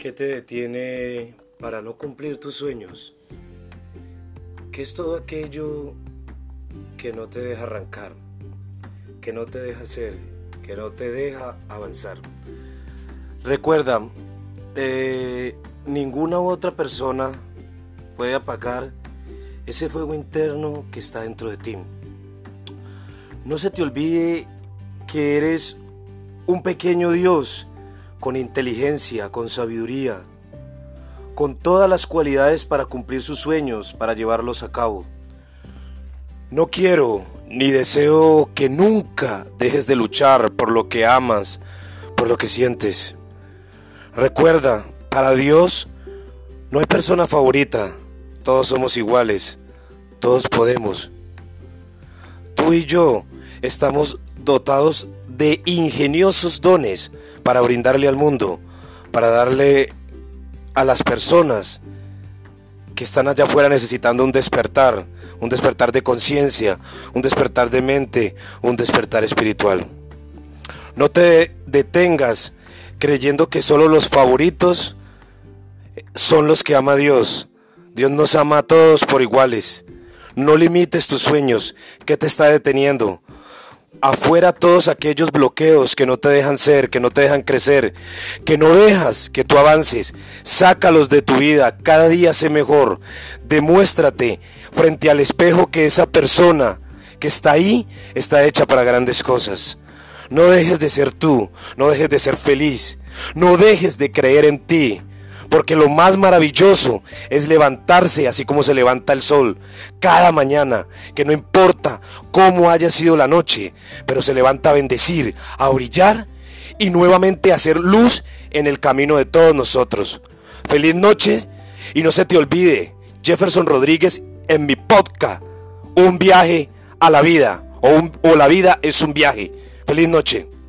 ¿Qué te detiene para no cumplir tus sueños? ¿Qué es todo aquello que no te deja arrancar? Que no te deja hacer? Que no te deja avanzar? Recuerda, eh, ninguna otra persona puede apagar ese fuego interno que está dentro de ti. No se te olvide que eres un pequeño Dios con inteligencia, con sabiduría, con todas las cualidades para cumplir sus sueños, para llevarlos a cabo. No quiero ni deseo que nunca dejes de luchar por lo que amas, por lo que sientes. Recuerda, para Dios no hay persona favorita, todos somos iguales, todos podemos. Tú y yo estamos dotados de ingeniosos dones para brindarle al mundo, para darle a las personas que están allá afuera necesitando un despertar, un despertar de conciencia, un despertar de mente, un despertar espiritual. No te detengas creyendo que solo los favoritos son los que ama Dios. Dios nos ama a todos por iguales. No limites tus sueños. ¿Qué te está deteniendo? Afuera todos aquellos bloqueos que no te dejan ser, que no te dejan crecer, que no dejas que tú avances. Sácalos de tu vida, cada día sé mejor. Demuéstrate frente al espejo que esa persona que está ahí está hecha para grandes cosas. No dejes de ser tú, no dejes de ser feliz, no dejes de creer en ti. Porque lo más maravilloso es levantarse así como se levanta el sol cada mañana, que no importa cómo haya sido la noche, pero se levanta a bendecir, a brillar y nuevamente a hacer luz en el camino de todos nosotros. Feliz noche y no se te olvide, Jefferson Rodríguez en mi podcast, un viaje a la vida o, o la vida es un viaje. Feliz noche.